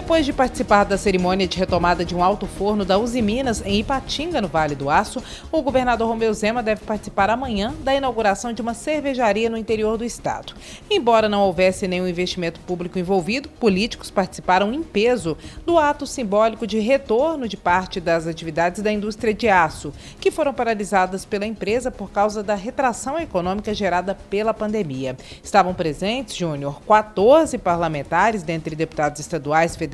Depois de participar da cerimônia de retomada de um alto forno da Uzi Minas em Ipatinga, no Vale do Aço, o governador Romeu Zema deve participar amanhã da inauguração de uma cervejaria no interior do estado. Embora não houvesse nenhum investimento público envolvido, políticos participaram em peso do ato simbólico de retorno de parte das atividades da indústria de aço, que foram paralisadas pela empresa por causa da retração econômica gerada pela pandemia. Estavam presentes, Júnior, 14 parlamentares, dentre deputados estaduais, federais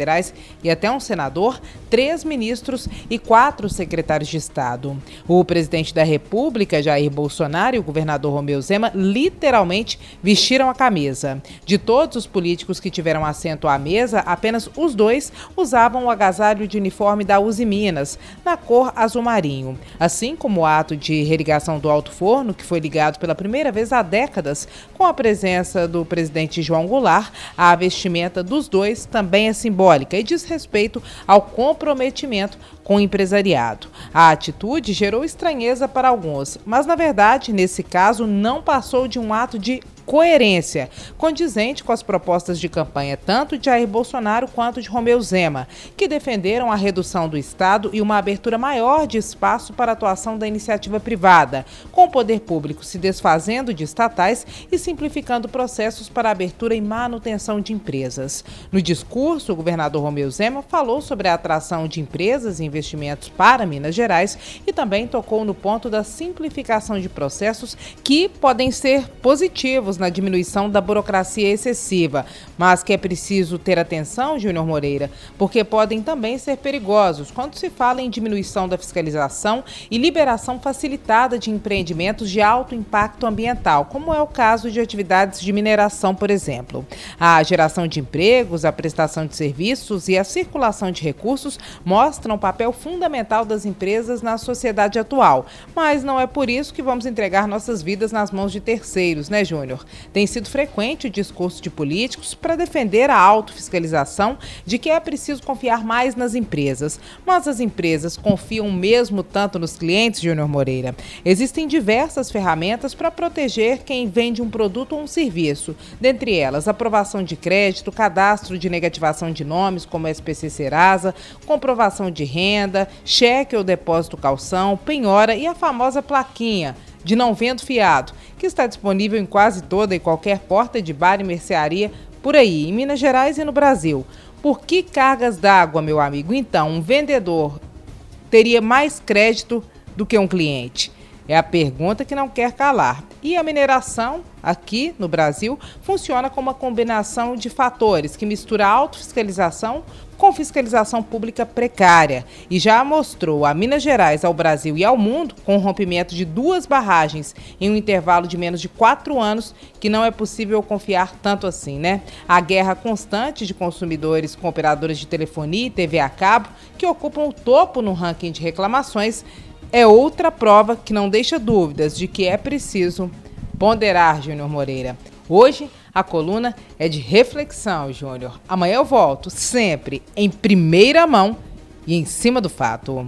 e até um senador, três ministros e quatro secretários de Estado. O presidente da República, Jair Bolsonaro, e o governador Romeu Zema literalmente vestiram a camisa. De todos os políticos que tiveram assento à mesa, apenas os dois usavam o agasalho de uniforme da Uzi Minas, na cor azul marinho. Assim como o ato de religação do alto forno, que foi ligado pela primeira vez há décadas, com a presença do presidente João Goulart, a vestimenta dos dois também é simbólica simbólica e diz respeito ao comprometimento com o empresariado. A atitude gerou estranheza para alguns, mas na verdade, nesse caso, não passou de um ato de coerência, condizente com as propostas de campanha tanto de Jair Bolsonaro quanto de Romeu Zema, que defenderam a redução do Estado e uma abertura maior de espaço para a atuação da iniciativa privada, com o poder público se desfazendo de estatais e simplificando processos para abertura e manutenção de empresas. No discurso, o governador Romeu Zema falou sobre a atração de empresas e investimentos para Minas Gerais e também tocou no ponto da simplificação de processos que podem ser positivos na diminuição da burocracia excessiva, mas que é preciso ter atenção, Júnior Moreira, porque podem também ser perigosos quando se fala em diminuição da fiscalização e liberação facilitada de empreendimentos de alto impacto ambiental, como é o caso de atividades de mineração, por exemplo. A geração de empregos, a prestação de serviços e a circulação de recursos mostram o papel fundamental das empresas na sociedade atual, mas não é por isso que vamos entregar nossas vidas nas mãos de terceiros, né, Júnior? Tem sido frequente o discurso de políticos para defender a autofiscalização de que é preciso confiar mais nas empresas. Mas as empresas confiam mesmo tanto nos clientes, Júnior Moreira? Existem diversas ferramentas para proteger quem vende um produto ou um serviço. Dentre elas, aprovação de crédito, cadastro de negativação de nomes, como SPC Serasa, comprovação de renda, cheque ou depósito calção, penhora e a famosa plaquinha de não vendo fiado, que está disponível em quase toda e qualquer porta de bar e mercearia por aí, em Minas Gerais e no Brasil. Por que cargas d'água, meu amigo? Então, um vendedor teria mais crédito do que um cliente? É a pergunta que não quer calar. E a mineração, aqui no Brasil, funciona como uma combinação de fatores que mistura autofiscalização com fiscalização pública precária e já mostrou a Minas Gerais, ao Brasil e ao mundo, com o rompimento de duas barragens em um intervalo de menos de quatro anos, que não é possível confiar tanto assim, né? A guerra constante de consumidores com operadoras de telefonia e TV a cabo, que ocupam o topo no ranking de reclamações, é outra prova que não deixa dúvidas de que é preciso ponderar, Júnior Moreira. Hoje, a coluna é de reflexão, Júnior. Amanhã eu volto, sempre em primeira mão e em cima do fato.